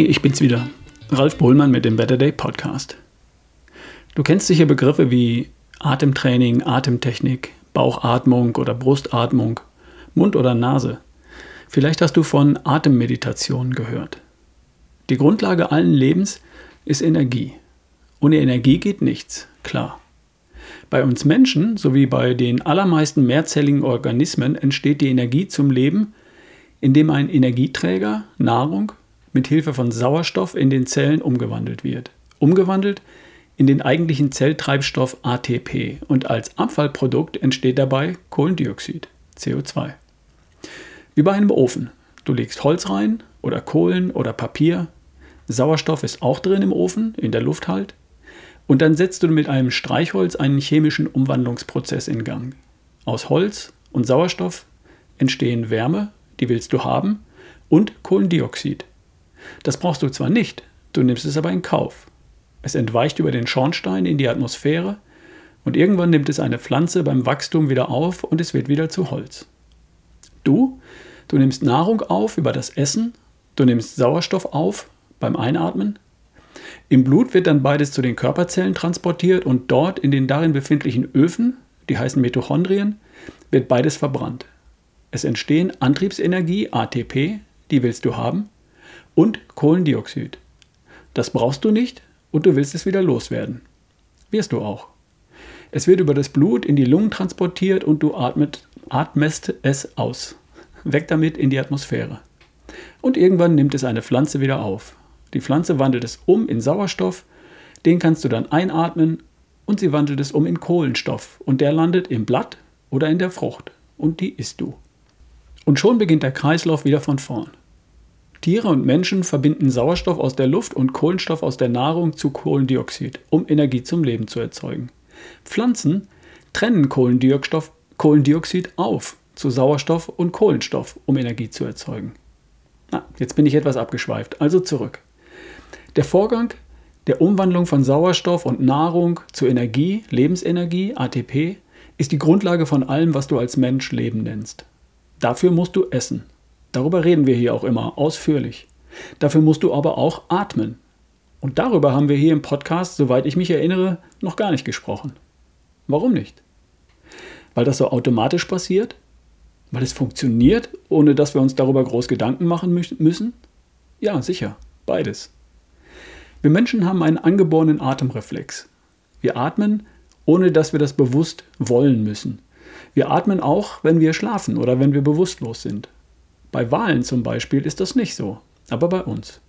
ich bin's wieder. Ralf Bohlmann mit dem Better Day Podcast. Du kennst sicher Begriffe wie Atemtraining, Atemtechnik, Bauchatmung oder Brustatmung, Mund oder Nase. Vielleicht hast du von Atemmeditation gehört. Die Grundlage allen Lebens ist Energie. Ohne Energie geht nichts, klar. Bei uns Menschen sowie bei den allermeisten mehrzelligen Organismen entsteht die Energie zum Leben, indem ein Energieträger, Nahrung, mit Hilfe von Sauerstoff in den Zellen umgewandelt wird. Umgewandelt in den eigentlichen Zelltreibstoff ATP und als Abfallprodukt entsteht dabei Kohlendioxid, CO2. Wie bei einem Ofen. Du legst Holz rein oder Kohlen oder Papier. Sauerstoff ist auch drin im Ofen, in der Luft halt. Und dann setzt du mit einem Streichholz einen chemischen Umwandlungsprozess in Gang. Aus Holz und Sauerstoff entstehen Wärme, die willst du haben, und Kohlendioxid. Das brauchst du zwar nicht, du nimmst es aber in Kauf. Es entweicht über den Schornstein in die Atmosphäre und irgendwann nimmt es eine Pflanze beim Wachstum wieder auf und es wird wieder zu Holz. Du, du nimmst Nahrung auf über das Essen, du nimmst Sauerstoff auf beim Einatmen. Im Blut wird dann beides zu den Körperzellen transportiert und dort in den darin befindlichen Öfen, die heißen Mitochondrien, wird beides verbrannt. Es entstehen Antriebsenergie, ATP, die willst du haben, und Kohlendioxid. Das brauchst du nicht und du willst es wieder loswerden. Wirst du auch. Es wird über das Blut in die Lungen transportiert und du atmet, atmest es aus. Weg damit in die Atmosphäre. Und irgendwann nimmt es eine Pflanze wieder auf. Die Pflanze wandelt es um in Sauerstoff, den kannst du dann einatmen und sie wandelt es um in Kohlenstoff und der landet im Blatt oder in der Frucht und die isst du. Und schon beginnt der Kreislauf wieder von vorn. Tiere und Menschen verbinden Sauerstoff aus der Luft und Kohlenstoff aus der Nahrung zu Kohlendioxid, um Energie zum Leben zu erzeugen. Pflanzen trennen Kohlendioxid auf zu Sauerstoff und Kohlenstoff, um Energie zu erzeugen. Na, jetzt bin ich etwas abgeschweift, also zurück. Der Vorgang der Umwandlung von Sauerstoff und Nahrung zu Energie, Lebensenergie, ATP, ist die Grundlage von allem, was du als Mensch Leben nennst. Dafür musst du essen. Darüber reden wir hier auch immer ausführlich. Dafür musst du aber auch atmen. Und darüber haben wir hier im Podcast, soweit ich mich erinnere, noch gar nicht gesprochen. Warum nicht? Weil das so automatisch passiert? Weil es funktioniert, ohne dass wir uns darüber groß Gedanken machen müssen? Ja, sicher, beides. Wir Menschen haben einen angeborenen Atemreflex. Wir atmen, ohne dass wir das bewusst wollen müssen. Wir atmen auch, wenn wir schlafen oder wenn wir bewusstlos sind. Bei Walen zum Beispiel ist das nicht so, aber bei uns.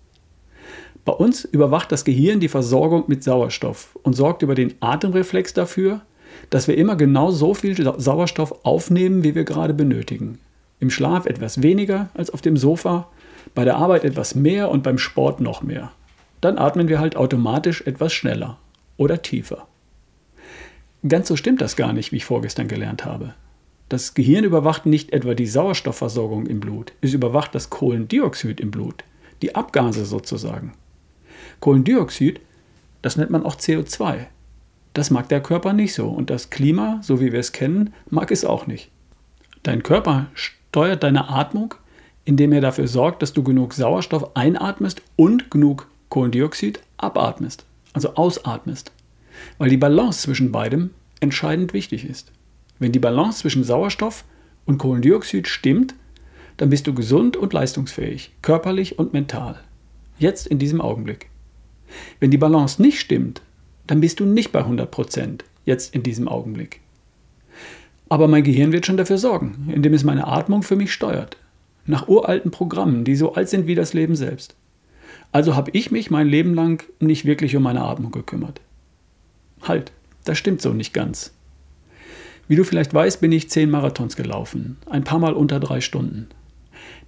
Bei uns überwacht das Gehirn die Versorgung mit Sauerstoff und sorgt über den Atemreflex dafür, dass wir immer genau so viel Sauerstoff aufnehmen, wie wir gerade benötigen. Im Schlaf etwas weniger als auf dem Sofa, bei der Arbeit etwas mehr und beim Sport noch mehr. Dann atmen wir halt automatisch etwas schneller oder tiefer. Ganz so stimmt das gar nicht, wie ich vorgestern gelernt habe. Das Gehirn überwacht nicht etwa die Sauerstoffversorgung im Blut, es überwacht das Kohlendioxid im Blut, die Abgase sozusagen. Kohlendioxid, das nennt man auch CO2. Das mag der Körper nicht so und das Klima, so wie wir es kennen, mag es auch nicht. Dein Körper steuert deine Atmung, indem er dafür sorgt, dass du genug Sauerstoff einatmest und genug Kohlendioxid abatmest, also ausatmest, weil die Balance zwischen beidem entscheidend wichtig ist. Wenn die Balance zwischen Sauerstoff und Kohlendioxid stimmt, dann bist du gesund und leistungsfähig, körperlich und mental. Jetzt in diesem Augenblick. Wenn die Balance nicht stimmt, dann bist du nicht bei 100 Prozent, jetzt in diesem Augenblick. Aber mein Gehirn wird schon dafür sorgen, indem es meine Atmung für mich steuert. Nach uralten Programmen, die so alt sind wie das Leben selbst. Also habe ich mich mein Leben lang nicht wirklich um meine Atmung gekümmert. Halt, das stimmt so nicht ganz. Wie du vielleicht weißt, bin ich zehn Marathons gelaufen, ein paar Mal unter drei Stunden.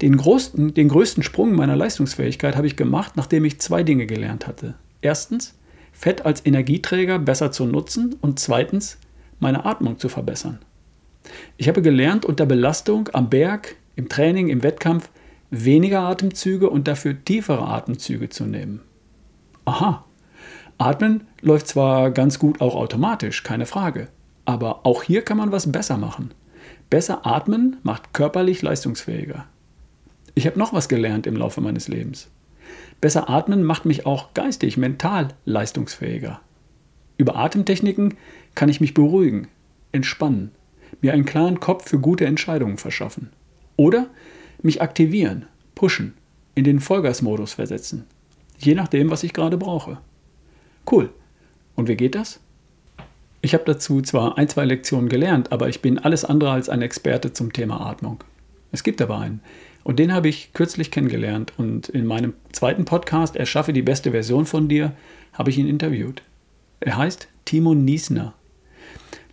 Den, größten, den größten Sprung meiner Leistungsfähigkeit habe ich gemacht, nachdem ich zwei Dinge gelernt hatte. Erstens, Fett als Energieträger besser zu nutzen und zweitens, meine Atmung zu verbessern. Ich habe gelernt, unter Belastung am Berg, im Training, im Wettkampf weniger Atemzüge und dafür tiefere Atemzüge zu nehmen. Aha, Atmen läuft zwar ganz gut auch automatisch, keine Frage. Aber auch hier kann man was besser machen. Besser atmen macht körperlich leistungsfähiger. Ich habe noch was gelernt im Laufe meines Lebens. Besser atmen macht mich auch geistig, mental leistungsfähiger. Über Atemtechniken kann ich mich beruhigen, entspannen, mir einen klaren Kopf für gute Entscheidungen verschaffen. Oder mich aktivieren, pushen, in den Vollgasmodus versetzen. Je nachdem, was ich gerade brauche. Cool. Und wie geht das? Ich habe dazu zwar ein, zwei Lektionen gelernt, aber ich bin alles andere als ein Experte zum Thema Atmung. Es gibt aber einen. Und den habe ich kürzlich kennengelernt und in meinem zweiten Podcast Erschaffe die beste Version von dir habe ich ihn interviewt. Er heißt Timo Niesner.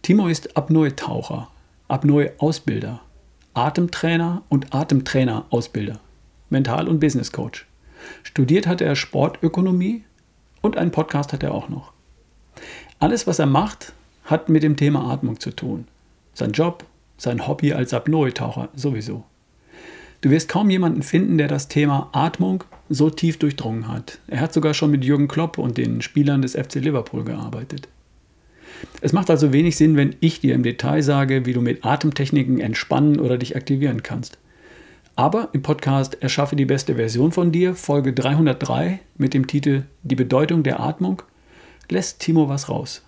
Timo ist Apnoe-Taucher, Apnoe-Ausbilder, Atemtrainer und Atemtrainer-Ausbilder, Mental- und Business Coach. Studiert hat er Sportökonomie und einen Podcast hat er auch noch. Alles, was er macht, hat mit dem Thema Atmung zu tun. Sein Job, sein Hobby als Apnoe-Taucher sowieso. Du wirst kaum jemanden finden, der das Thema Atmung so tief durchdrungen hat. Er hat sogar schon mit Jürgen Klopp und den Spielern des FC Liverpool gearbeitet. Es macht also wenig Sinn, wenn ich dir im Detail sage, wie du mit Atemtechniken entspannen oder dich aktivieren kannst. Aber im Podcast Erschaffe die beste Version von dir, Folge 303 mit dem Titel Die Bedeutung der Atmung, lässt Timo was raus.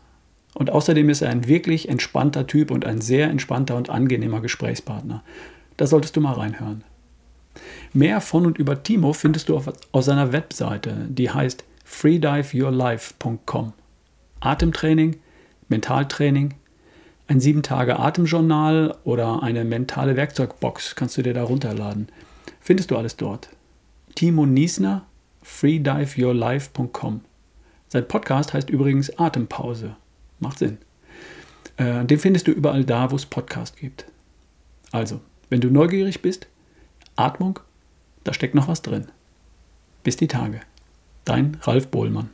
Und außerdem ist er ein wirklich entspannter Typ und ein sehr entspannter und angenehmer Gesprächspartner. Da solltest du mal reinhören. Mehr von und über Timo findest du auf, auf seiner Webseite, die heißt freediveyourlife.com. Atemtraining, Mentaltraining, ein 7-Tage-Atemjournal oder eine mentale Werkzeugbox kannst du dir da runterladen. Findest du alles dort. Timo Niesner, freediveyourlife.com. Sein Podcast heißt übrigens Atempause. Macht Sinn. Äh, den findest du überall da, wo es Podcast gibt. Also, wenn du neugierig bist, Atmung, da steckt noch was drin. Bis die Tage. Dein Ralf Bohlmann.